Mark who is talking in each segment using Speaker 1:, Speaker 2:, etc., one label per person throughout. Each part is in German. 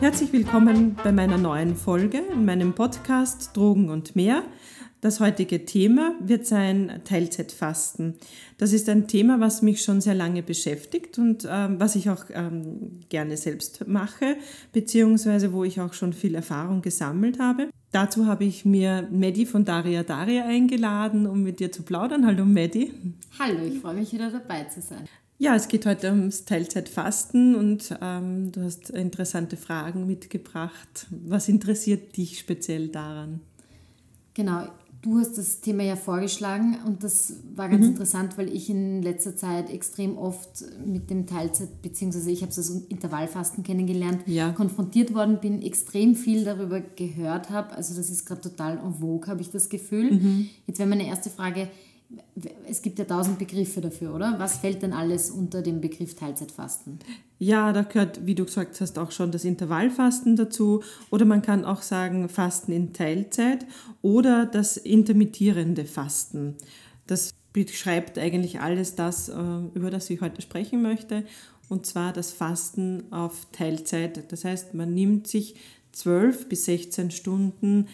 Speaker 1: Herzlich willkommen bei meiner neuen Folge in meinem Podcast Drogen und mehr. Das heutige Thema wird sein Teilzeitfasten. Das ist ein Thema, was mich schon sehr lange beschäftigt und ähm, was ich auch ähm, gerne selbst mache, beziehungsweise wo ich auch schon viel Erfahrung gesammelt habe. Dazu habe ich mir Medi von Daria Daria eingeladen, um mit dir zu plaudern. Hallo Medi.
Speaker 2: Hallo, ich freue mich wieder dabei zu sein.
Speaker 1: Ja, es geht heute ums Teilzeitfasten und ähm, du hast interessante Fragen mitgebracht. Was interessiert dich speziell daran?
Speaker 2: Genau, du hast das Thema ja vorgeschlagen und das war ganz mhm. interessant, weil ich in letzter Zeit extrem oft mit dem Teilzeit, beziehungsweise ich habe es als Intervallfasten kennengelernt, ja. konfrontiert worden bin, extrem viel darüber gehört habe. Also das ist gerade total en vogue, habe ich das Gefühl. Mhm. Jetzt wäre meine erste Frage, es gibt ja tausend Begriffe dafür, oder? Was fällt denn alles unter dem Begriff Teilzeitfasten?
Speaker 1: Ja, da gehört, wie du gesagt hast, auch schon das Intervallfasten dazu. Oder man kann auch sagen Fasten in Teilzeit oder das intermittierende Fasten. Das beschreibt eigentlich alles das, äh, über das ich heute sprechen möchte. Und zwar das Fasten auf Teilzeit. Das heißt, man nimmt sich 12 bis 16 Stunden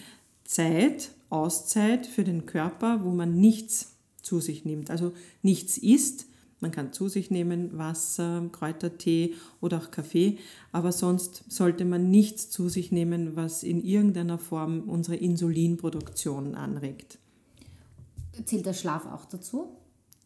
Speaker 1: Zeit, Auszeit für den Körper, wo man nichts zu sich nimmt. Also nichts isst, man kann zu sich nehmen Wasser, Kräutertee oder auch Kaffee, aber sonst sollte man nichts zu sich nehmen, was in irgendeiner Form unsere Insulinproduktion anregt.
Speaker 2: Zählt der Schlaf auch dazu?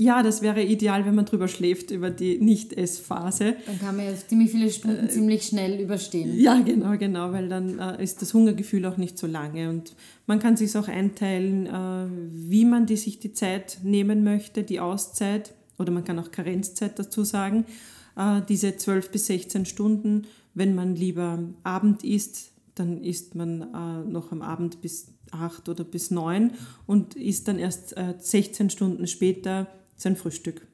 Speaker 1: Ja, das wäre ideal, wenn man drüber schläft über die Nicht-Ess-Phase.
Speaker 2: Dann kann man ja ziemlich viele Stunden äh, ziemlich schnell überstehen.
Speaker 1: Ja, genau, genau, weil dann äh, ist das Hungergefühl auch nicht so lange. Und man kann sich auch einteilen, äh, wie man die, sich die Zeit nehmen möchte, die Auszeit, oder man kann auch Karenzzeit dazu sagen. Äh, diese 12 bis 16 Stunden, wenn man lieber Abend isst, dann isst man äh, noch am Abend bis 8 oder bis 9 und isst dann erst 16 äh, Stunden später sein Frühstück.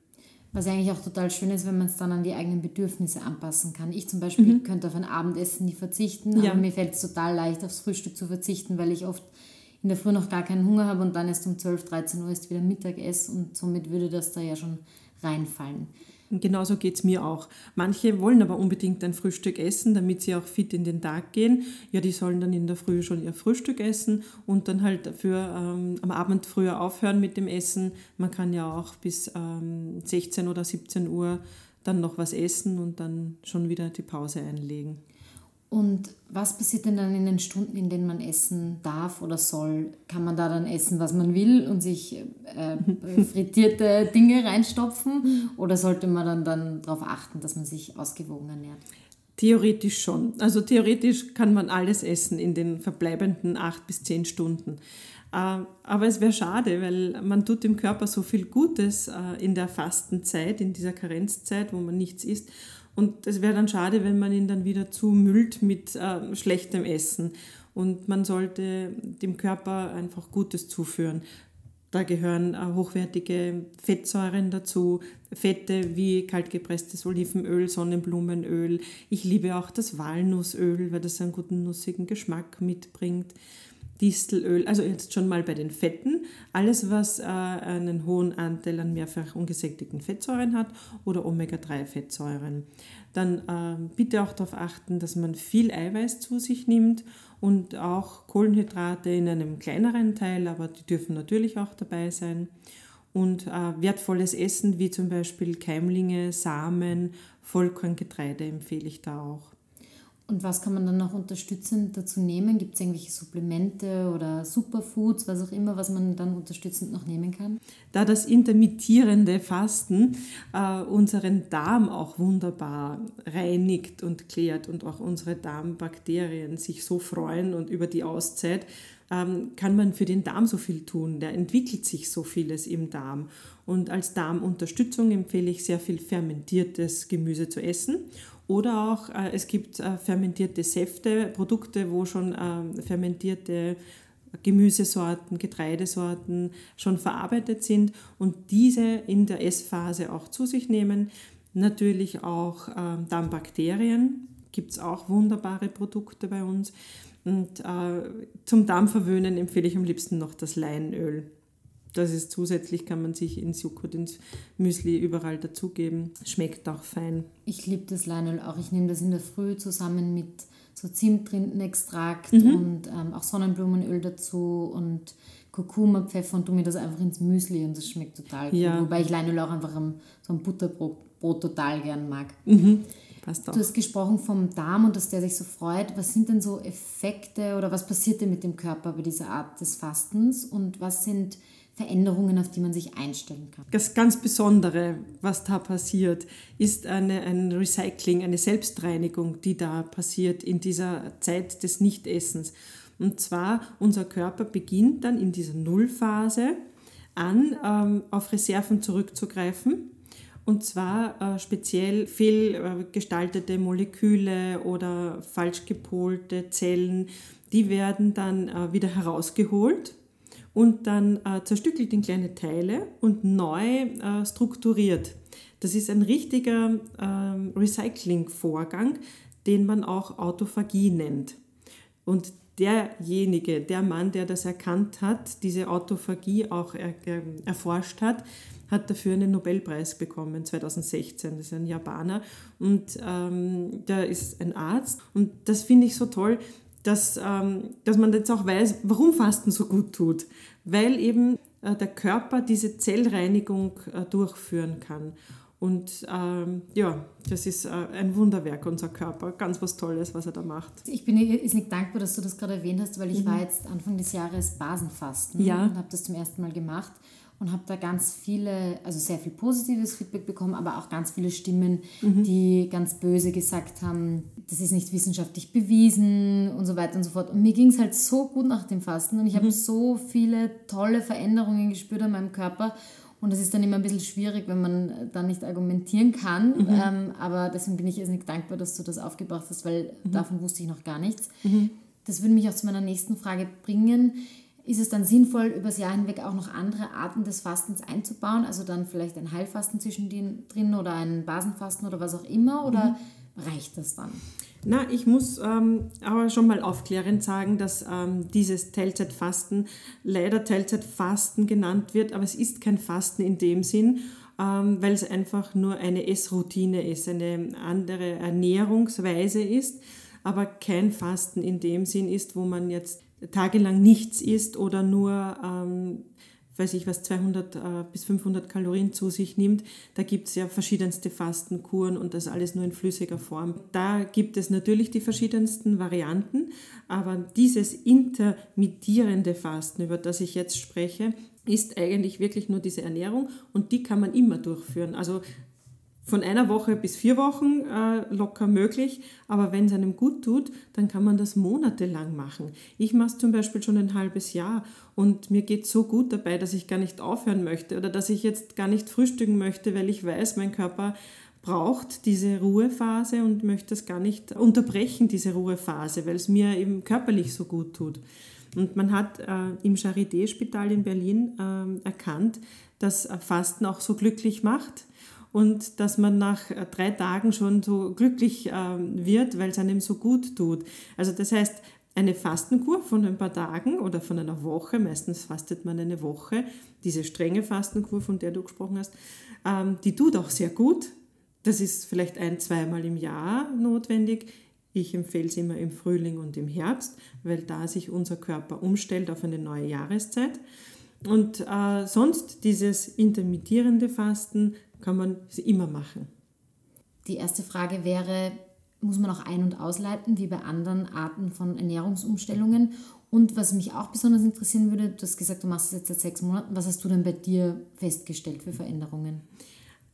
Speaker 2: Was eigentlich auch total schön ist, wenn man es dann an die eigenen Bedürfnisse anpassen kann. Ich zum Beispiel mhm. könnte auf ein Abendessen nie verzichten, ja. aber mir fällt es total leicht, aufs Frühstück zu verzichten, weil ich oft in der Früh noch gar keinen Hunger habe und dann erst um 12, 13 Uhr ist wieder Mittagessen und somit würde das da ja schon reinfallen.
Speaker 1: Genauso geht es mir auch. Manche wollen aber unbedingt ein Frühstück essen, damit sie auch fit in den Tag gehen. Ja, die sollen dann in der Früh schon ihr Frühstück essen und dann halt dafür ähm, am Abend früher aufhören mit dem Essen. Man kann ja auch bis ähm, 16 oder 17 Uhr dann noch was essen und dann schon wieder die Pause einlegen.
Speaker 2: Und was passiert denn dann in den Stunden, in denen man essen darf oder soll? Kann man da dann essen, was man will und sich äh, frittierte Dinge reinstopfen? Oder sollte man dann, dann darauf achten, dass man sich ausgewogen ernährt?
Speaker 1: Theoretisch schon. Also theoretisch kann man alles essen in den verbleibenden acht bis zehn Stunden. Äh, aber es wäre schade, weil man tut dem Körper so viel Gutes äh, in der Fastenzeit, in dieser Karenzzeit, wo man nichts isst. Und es wäre dann schade, wenn man ihn dann wieder zumüllt mit äh, schlechtem Essen. Und man sollte dem Körper einfach Gutes zuführen. Da gehören äh, hochwertige Fettsäuren dazu, Fette wie kaltgepresstes Olivenöl, Sonnenblumenöl. Ich liebe auch das Walnussöl, weil das einen guten nussigen Geschmack mitbringt. Distelöl, also jetzt schon mal bei den Fetten, alles was äh, einen hohen Anteil an mehrfach ungesättigten Fettsäuren hat oder Omega-3-Fettsäuren. Dann äh, bitte auch darauf achten, dass man viel Eiweiß zu sich nimmt und auch Kohlenhydrate in einem kleineren Teil, aber die dürfen natürlich auch dabei sein. Und äh, wertvolles Essen wie zum Beispiel Keimlinge, Samen, Vollkorngetreide empfehle ich da auch.
Speaker 2: Und was kann man dann noch unterstützend dazu nehmen? Gibt es irgendwelche Supplemente oder Superfoods, was auch immer, was man dann unterstützend noch nehmen kann?
Speaker 1: Da das intermittierende Fasten äh, unseren Darm auch wunderbar reinigt und klärt und auch unsere Darmbakterien sich so freuen und über die Auszeit, ähm, kann man für den Darm so viel tun. Da entwickelt sich so vieles im Darm. Und als Darmunterstützung empfehle ich sehr viel fermentiertes Gemüse zu essen oder auch, äh, es gibt äh, fermentierte Säfte, Produkte, wo schon äh, fermentierte Gemüsesorten, Getreidesorten schon verarbeitet sind und diese in der Essphase auch zu sich nehmen. Natürlich auch ähm, Darmbakterien, gibt es auch wunderbare Produkte bei uns. Und äh, zum Darmverwöhnen empfehle ich am liebsten noch das Leinöl. Das ist zusätzlich, kann man sich ins Joghurt, ins Müsli überall dazugeben. Schmeckt auch fein.
Speaker 2: Ich liebe das Leinöl auch. Ich nehme das in der Früh zusammen mit so Zimtrindenextrakt mhm. und ähm, auch Sonnenblumenöl dazu und Kurkuma, Pfeffer und tue mir das einfach ins Müsli und das schmeckt total gut. Ja. Wobei ich Leinöl auch einfach am, so ein Butterbrot Brot total gern mag. Mhm. Passt auch. Du hast gesprochen vom Darm und dass der sich so freut. Was sind denn so Effekte oder was passiert denn mit dem Körper bei dieser Art des Fastens und was sind Veränderungen, auf die man sich einstellen kann?
Speaker 1: Das ganz Besondere, was da passiert, ist eine, ein Recycling, eine Selbstreinigung, die da passiert in dieser Zeit des Nichtessens. Und zwar, unser Körper beginnt dann in dieser Nullphase an, ähm, auf Reserven zurückzugreifen. Und zwar äh, speziell fehlgestaltete Moleküle oder falsch gepolte Zellen, die werden dann äh, wieder herausgeholt und dann äh, zerstückelt in kleine Teile und neu äh, strukturiert. Das ist ein richtiger ähm, Recycling-Vorgang, den man auch Autophagie nennt. Und derjenige, der Mann, der das erkannt hat, diese Autophagie auch er, er, erforscht hat, hat dafür einen Nobelpreis bekommen, 2016. Das ist ein Japaner und ähm, der ist ein Arzt. Und das finde ich so toll, dass, ähm, dass man jetzt auch weiß, warum Fasten so gut tut. Weil eben äh, der Körper diese Zellreinigung äh, durchführen kann. Und ähm, ja, das ist äh, ein Wunderwerk, unser Körper. Ganz was Tolles, was er da macht.
Speaker 2: Ich bin nicht dankbar, dass du das gerade erwähnt hast, weil ich mhm. war jetzt Anfang des Jahres Basenfasten ja. und habe das zum ersten Mal gemacht und habe da ganz viele, also sehr viel positives Feedback bekommen, aber auch ganz viele Stimmen, mhm. die ganz böse gesagt haben, das ist nicht wissenschaftlich bewiesen und so weiter und so fort. Und mir ging es halt so gut nach dem Fasten und ich mhm. habe so viele tolle Veränderungen gespürt an meinem Körper. Und das ist dann immer ein bisschen schwierig, wenn man da nicht argumentieren kann. Mhm. Ähm, aber deswegen bin ich irrsinnig dankbar, dass du das aufgebracht hast, weil mhm. davon wusste ich noch gar nichts. Mhm. Das würde mich auch zu meiner nächsten Frage bringen ist es dann sinnvoll, übers Jahr hinweg auch noch andere Arten des Fastens einzubauen? Also dann vielleicht ein Heilfasten zwischendrin oder ein Basenfasten oder was auch immer? Oder mhm. reicht das dann?
Speaker 1: Na, ich muss ähm, aber schon mal aufklärend sagen, dass ähm, dieses Teilzeitfasten leider Teilzeitfasten genannt wird, aber es ist kein Fasten in dem Sinn, ähm, weil es einfach nur eine Essroutine ist, eine andere Ernährungsweise ist, aber kein Fasten in dem Sinn ist, wo man jetzt tagelang nichts isst oder nur, ähm, weiß ich was, 200 äh, bis 500 Kalorien zu sich nimmt, da gibt es ja verschiedenste Fastenkuren und das alles nur in flüssiger Form. Da gibt es natürlich die verschiedensten Varianten, aber dieses intermittierende Fasten, über das ich jetzt spreche, ist eigentlich wirklich nur diese Ernährung und die kann man immer durchführen. Also von einer Woche bis vier Wochen äh, locker möglich, aber wenn es einem gut tut, dann kann man das monatelang machen. Ich mache es zum Beispiel schon ein halbes Jahr und mir geht so gut dabei, dass ich gar nicht aufhören möchte oder dass ich jetzt gar nicht frühstücken möchte, weil ich weiß, mein Körper braucht diese Ruhephase und möchte es gar nicht unterbrechen, diese Ruhephase, weil es mir eben körperlich so gut tut. Und man hat äh, im Charité-Spital in Berlin äh, erkannt, dass Fasten auch so glücklich macht und dass man nach äh, drei Tagen schon so glücklich ähm, wird, weil es einem so gut tut. Also das heißt, eine Fastenkur von ein paar Tagen oder von einer Woche, meistens fastet man eine Woche, diese strenge Fastenkur, von der du gesprochen hast, ähm, die tut auch sehr gut. Das ist vielleicht ein, zweimal im Jahr notwendig. Ich empfehle es immer im Frühling und im Herbst, weil da sich unser Körper umstellt auf eine neue Jahreszeit. Und äh, sonst dieses intermittierende Fasten kann man immer machen.
Speaker 2: Die erste Frage wäre, muss man auch ein- und ausleiten, wie bei anderen Arten von Ernährungsumstellungen? Und was mich auch besonders interessieren würde, du hast gesagt, du machst es jetzt seit sechs Monaten. Was hast du denn bei dir festgestellt für Veränderungen?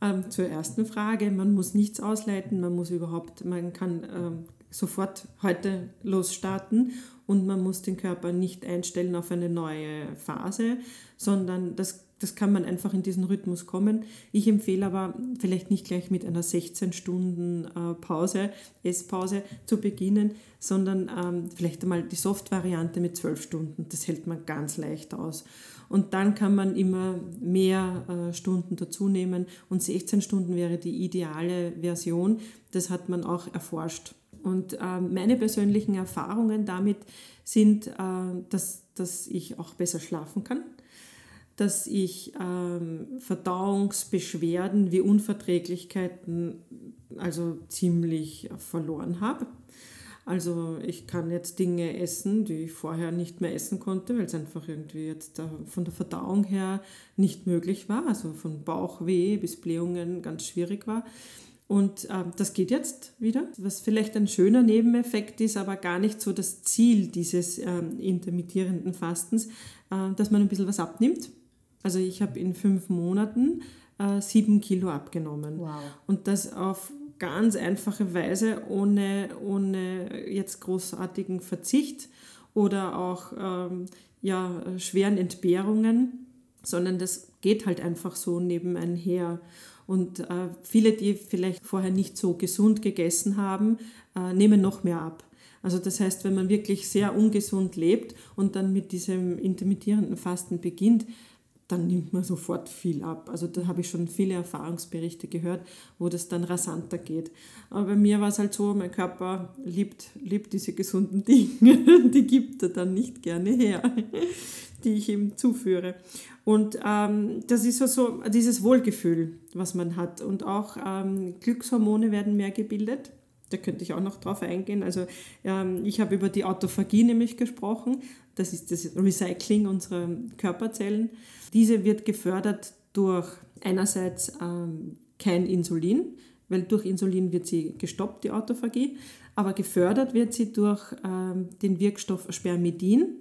Speaker 1: Ähm, zur ersten Frage, man muss nichts ausleiten, man muss überhaupt, man kann ähm, sofort heute losstarten und man muss den Körper nicht einstellen auf eine neue Phase, sondern das das kann man einfach in diesen Rhythmus kommen. Ich empfehle aber vielleicht nicht gleich mit einer 16 Stunden äh, Pause, Esspause zu beginnen, sondern ähm, vielleicht einmal die Soft-Variante mit 12 Stunden. Das hält man ganz leicht aus. Und dann kann man immer mehr äh, Stunden dazu nehmen und 16 Stunden wäre die ideale Version. Das hat man auch erforscht. Und äh, meine persönlichen Erfahrungen damit sind, äh, dass, dass ich auch besser schlafen kann dass ich ähm, Verdauungsbeschwerden wie Unverträglichkeiten also ziemlich verloren habe. Also ich kann jetzt Dinge essen, die ich vorher nicht mehr essen konnte, weil es einfach irgendwie jetzt von der Verdauung her nicht möglich war. Also von Bauchweh bis Blähungen ganz schwierig war. Und äh, das geht jetzt wieder, was vielleicht ein schöner Nebeneffekt ist, aber gar nicht so das Ziel dieses äh, intermittierenden Fastens, äh, dass man ein bisschen was abnimmt. Also ich habe in fünf Monaten äh, sieben Kilo abgenommen.
Speaker 2: Wow.
Speaker 1: Und das auf ganz einfache Weise, ohne, ohne jetzt großartigen Verzicht oder auch ähm, ja, schweren Entbehrungen, sondern das geht halt einfach so nebeneinher. Und äh, viele, die vielleicht vorher nicht so gesund gegessen haben, äh, nehmen noch mehr ab. Also das heißt, wenn man wirklich sehr ungesund lebt und dann mit diesem intermittierenden Fasten beginnt, dann nimmt man sofort viel ab. Also da habe ich schon viele Erfahrungsberichte gehört, wo das dann rasanter geht. Aber bei mir war es halt so, mein Körper liebt, liebt diese gesunden Dinge, die gibt er dann nicht gerne her, die ich ihm zuführe. Und ähm, das ist so, so dieses Wohlgefühl, was man hat. Und auch ähm, Glückshormone werden mehr gebildet. Da könnte ich auch noch drauf eingehen. Also ähm, ich habe über die Autophagie nämlich gesprochen. Das ist das Recycling unserer Körperzellen. Diese wird gefördert durch einerseits ähm, kein Insulin, weil durch Insulin wird sie gestoppt, die Autophagie, aber gefördert wird sie durch ähm, den Wirkstoff Spermidin.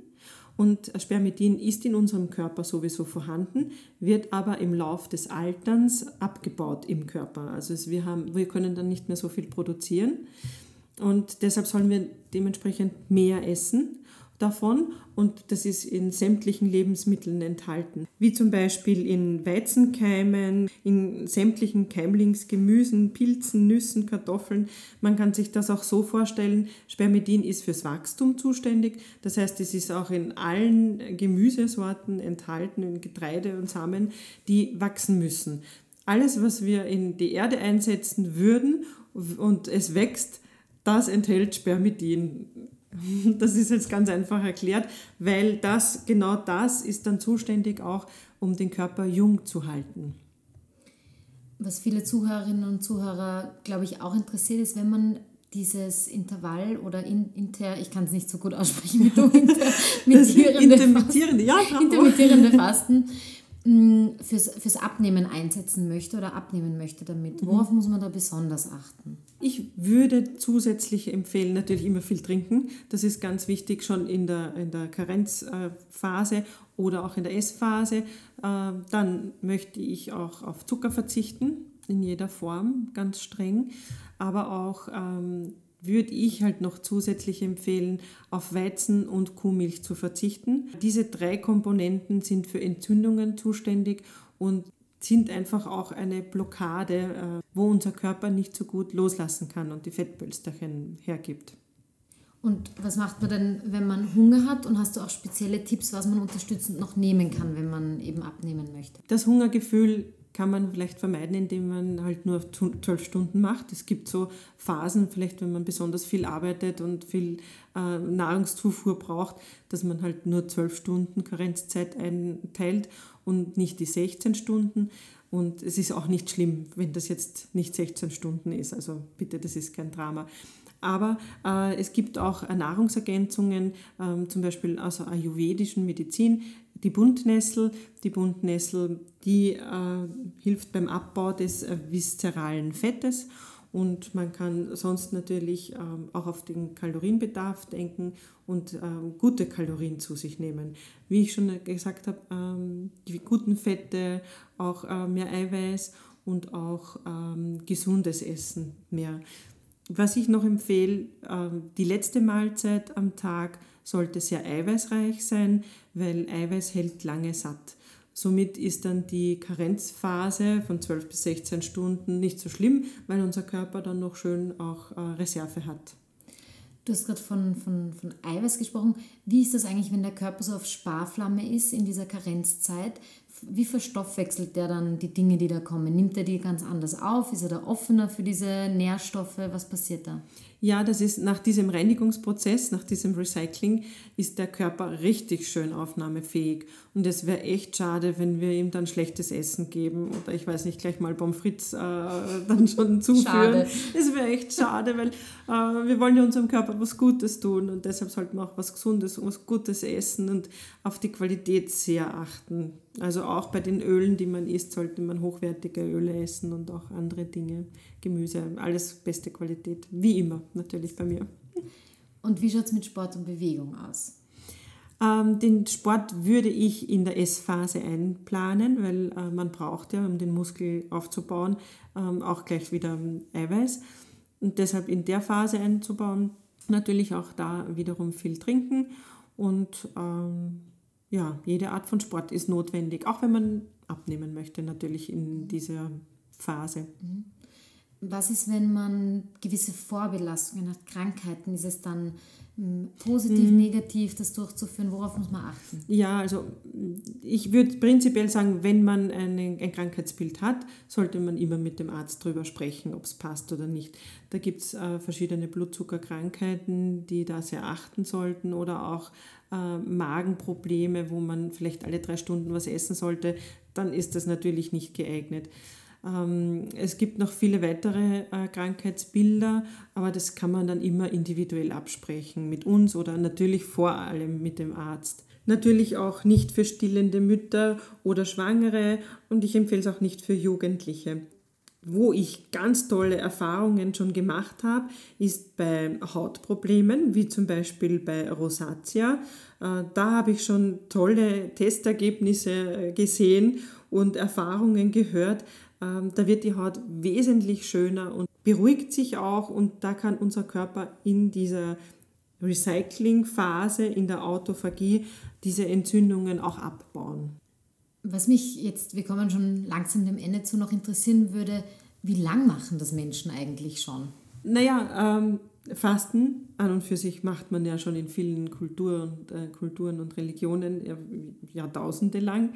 Speaker 1: Und Spermidin ist in unserem Körper sowieso vorhanden, wird aber im Lauf des Alterns abgebaut im Körper. Also wir, haben, wir können dann nicht mehr so viel produzieren. Und deshalb sollen wir dementsprechend mehr essen davon und das ist in sämtlichen Lebensmitteln enthalten, wie zum Beispiel in Weizenkeimen, in sämtlichen Keimlingsgemüsen, Pilzen, Nüssen, Kartoffeln. Man kann sich das auch so vorstellen, Spermidin ist fürs Wachstum zuständig, das heißt, es ist auch in allen Gemüsesorten enthalten, in Getreide und Samen, die wachsen müssen. Alles, was wir in die Erde einsetzen würden und es wächst, das enthält Spermidin. Das ist jetzt ganz einfach erklärt, weil das, genau das ist dann zuständig auch, um den Körper jung zu halten.
Speaker 2: Was viele Zuhörerinnen und Zuhörer, glaube ich, auch interessiert ist, wenn man dieses Intervall oder in, inter, ich kann es nicht so gut aussprechen wie du, intermittierende, intermittierende, ja, intermittierende Fasten fürs, fürs Abnehmen einsetzen möchte oder abnehmen möchte damit. Worauf mhm. muss man da besonders achten?
Speaker 1: Ich würde zusätzlich empfehlen, natürlich immer viel trinken. Das ist ganz wichtig schon in der, in der Karenzphase oder auch in der Essphase. Äh, dann möchte ich auch auf Zucker verzichten, in jeder Form, ganz streng. Aber auch ähm, würde ich halt noch zusätzlich empfehlen, auf Weizen und Kuhmilch zu verzichten. Diese drei Komponenten sind für Entzündungen zuständig und sind einfach auch eine Blockade, äh, wo unser Körper nicht so gut loslassen kann und die Fettpölsterchen hergibt.
Speaker 2: Und was macht man denn, wenn man Hunger hat? Und hast du auch spezielle Tipps, was man unterstützend noch nehmen kann, wenn man eben abnehmen möchte?
Speaker 1: Das Hungergefühl kann man vielleicht vermeiden, indem man halt nur zwölf Stunden macht. Es gibt so Phasen, vielleicht wenn man besonders viel arbeitet und viel äh, Nahrungszufuhr braucht, dass man halt nur zwölf Stunden Karenzzeit einteilt und nicht die 16 Stunden. Und es ist auch nicht schlimm, wenn das jetzt nicht 16 Stunden ist. Also bitte, das ist kein Drama. Aber äh, es gibt auch Nahrungsergänzungen, äh, zum Beispiel aus der ayurvedischen Medizin, die Buntnessel. Die Buntnessel, die äh, hilft beim Abbau des äh, viszeralen Fettes und man kann sonst natürlich ähm, auch auf den Kalorienbedarf denken und ähm, gute Kalorien zu sich nehmen. Wie ich schon gesagt habe, ähm, die guten Fette, auch äh, mehr Eiweiß und auch ähm, gesundes Essen mehr. Was ich noch empfehle, ähm, die letzte Mahlzeit am Tag sollte sehr eiweißreich sein, weil Eiweiß hält lange satt. Somit ist dann die Karenzphase von 12 bis 16 Stunden nicht so schlimm, weil unser Körper dann noch schön auch äh, Reserve hat.
Speaker 2: Du hast gerade von, von, von Eiweiß gesprochen. Wie ist das eigentlich, wenn der Körper so auf Sparflamme ist in dieser Karenzzeit? Wie verstoffwechselt der dann die Dinge, die da kommen? Nimmt er die ganz anders auf? Ist er da offener für diese Nährstoffe? Was passiert da?
Speaker 1: Ja, das ist nach diesem Reinigungsprozess, nach diesem Recycling, ist der Körper richtig schön aufnahmefähig. Und es wäre echt schade, wenn wir ihm dann schlechtes Essen geben oder ich weiß nicht, gleich mal Pommes frites äh, dann schon zuführen. Es wäre echt schade, weil äh, wir wollen ja unserem Körper was Gutes tun und deshalb sollten wir auch was Gesundes, was Gutes essen und auf die Qualität sehr achten. Also auch bei den Ölen, die man isst, sollte man hochwertige Öle essen und auch andere Dinge, Gemüse, alles beste Qualität, wie immer natürlich bei mir.
Speaker 2: Und wie schaut es mit Sport und Bewegung aus?
Speaker 1: Ähm, den Sport würde ich in der Essphase einplanen, weil äh, man braucht ja, um den Muskel aufzubauen, ähm, auch gleich wieder Eiweiß. Und deshalb in der Phase einzubauen, natürlich auch da wiederum viel trinken und ähm, ja, jede Art von Sport ist notwendig, auch wenn man abnehmen möchte, natürlich in dieser Phase. Mhm.
Speaker 2: Was ist, wenn man gewisse Vorbelastungen hat, Krankheiten? Ist es dann hm, positiv, mhm. negativ, das durchzuführen? Worauf muss man achten?
Speaker 1: Ja, also ich würde prinzipiell sagen, wenn man eine, ein Krankheitsbild hat, sollte man immer mit dem Arzt drüber sprechen, ob es passt oder nicht. Da gibt es äh, verschiedene Blutzuckerkrankheiten, die da sehr achten sollten oder auch äh, Magenprobleme, wo man vielleicht alle drei Stunden was essen sollte, dann ist das natürlich nicht geeignet. Ähm, es gibt noch viele weitere äh, Krankheitsbilder, aber das kann man dann immer individuell absprechen mit uns oder natürlich vor allem mit dem Arzt. Natürlich auch nicht für stillende Mütter oder Schwangere und ich empfehle es auch nicht für Jugendliche. Wo ich ganz tolle Erfahrungen schon gemacht habe, ist bei Hautproblemen, wie zum Beispiel bei Rosatia. Äh, da habe ich schon tolle Testergebnisse äh, gesehen und Erfahrungen gehört. Ähm, da wird die Haut wesentlich schöner und beruhigt sich auch und da kann unser Körper in dieser Recyclingphase, in der Autophagie, diese Entzündungen auch abbauen.
Speaker 2: Was mich jetzt, wir kommen schon langsam dem Ende zu, noch interessieren würde, wie lang machen das Menschen eigentlich schon?
Speaker 1: Naja, ähm, Fasten an und für sich macht man ja schon in vielen Kultur und, äh, Kulturen und Religionen Jahrtausende lang.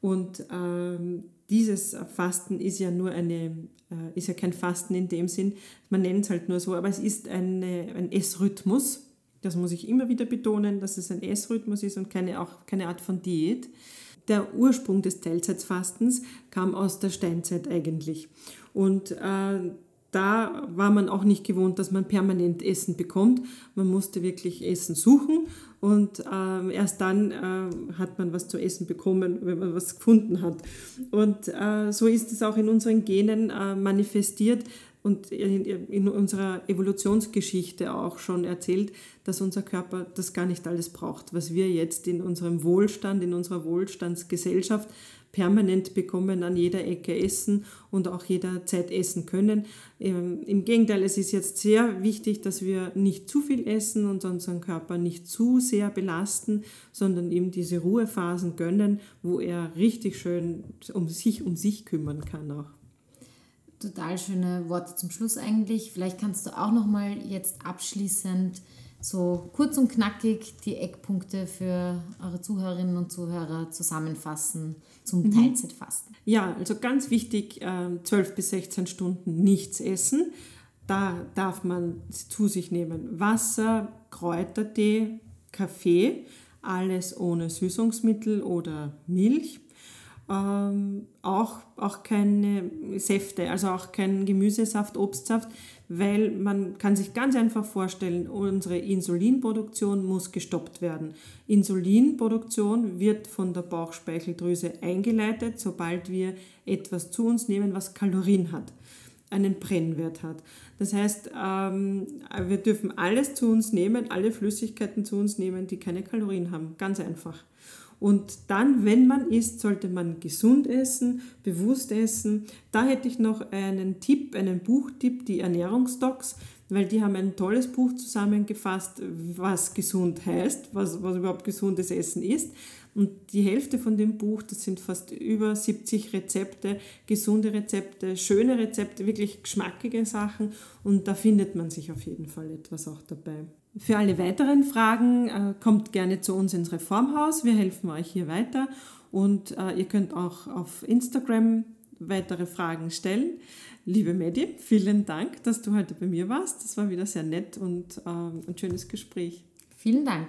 Speaker 1: Und ähm, dieses Fasten ist ja nur eine, äh, ist ja kein Fasten in dem Sinn, man nennt es halt nur so, aber es ist eine, ein Essrhythmus. Das muss ich immer wieder betonen, dass es ein Essrhythmus ist und keine, auch keine Art von Diät der Ursprung des Teilzeitfastens kam aus der Steinzeit eigentlich. Und äh, da war man auch nicht gewohnt, dass man permanent Essen bekommt. Man musste wirklich Essen suchen und äh, erst dann äh, hat man was zu essen bekommen, wenn man was gefunden hat. Und äh, so ist es auch in unseren Genen äh, manifestiert, und in unserer Evolutionsgeschichte auch schon erzählt, dass unser Körper das gar nicht alles braucht, was wir jetzt in unserem Wohlstand, in unserer Wohlstandsgesellschaft permanent bekommen, an jeder Ecke essen und auch jederzeit essen können. Ähm, Im Gegenteil, es ist jetzt sehr wichtig, dass wir nicht zu viel essen und unseren Körper nicht zu sehr belasten, sondern ihm diese Ruhephasen gönnen, wo er richtig schön um sich um sich kümmern kann auch
Speaker 2: total schöne Worte zum Schluss eigentlich. Vielleicht kannst du auch noch mal jetzt abschließend so kurz und knackig die Eckpunkte für eure Zuhörerinnen und Zuhörer zusammenfassen zum mhm. Teilzeitfasten.
Speaker 1: Ja, also ganz wichtig, 12 ähm, bis 16 Stunden nichts essen. Da darf man zu sich nehmen Wasser, Kräutertee, Kaffee, alles ohne Süßungsmittel oder Milch ähm, auch, auch keine Säfte, also auch kein Gemüsesaft, Obstsaft, weil man kann sich ganz einfach vorstellen, unsere Insulinproduktion muss gestoppt werden. Insulinproduktion wird von der Bauchspeicheldrüse eingeleitet, sobald wir etwas zu uns nehmen, was Kalorien hat, einen Brennwert hat. Das heißt, ähm, wir dürfen alles zu uns nehmen, alle Flüssigkeiten zu uns nehmen, die keine Kalorien haben. Ganz einfach. Und dann, wenn man isst, sollte man gesund essen, bewusst essen. Da hätte ich noch einen Tipp, einen Buchtipp, die Ernährungsdocs, weil die haben ein tolles Buch zusammengefasst, was gesund heißt, was, was überhaupt gesundes Essen ist. Und die Hälfte von dem Buch, das sind fast über 70 Rezepte, gesunde Rezepte, schöne Rezepte, wirklich geschmackige Sachen. Und da findet man sich auf jeden Fall etwas auch dabei. Für alle weiteren Fragen äh, kommt gerne zu uns ins Reformhaus. Wir helfen euch hier weiter. Und äh, ihr könnt auch auf Instagram weitere Fragen stellen. Liebe Medi, vielen Dank, dass du heute bei mir warst. Das war wieder sehr nett und äh, ein schönes Gespräch.
Speaker 2: Vielen Dank.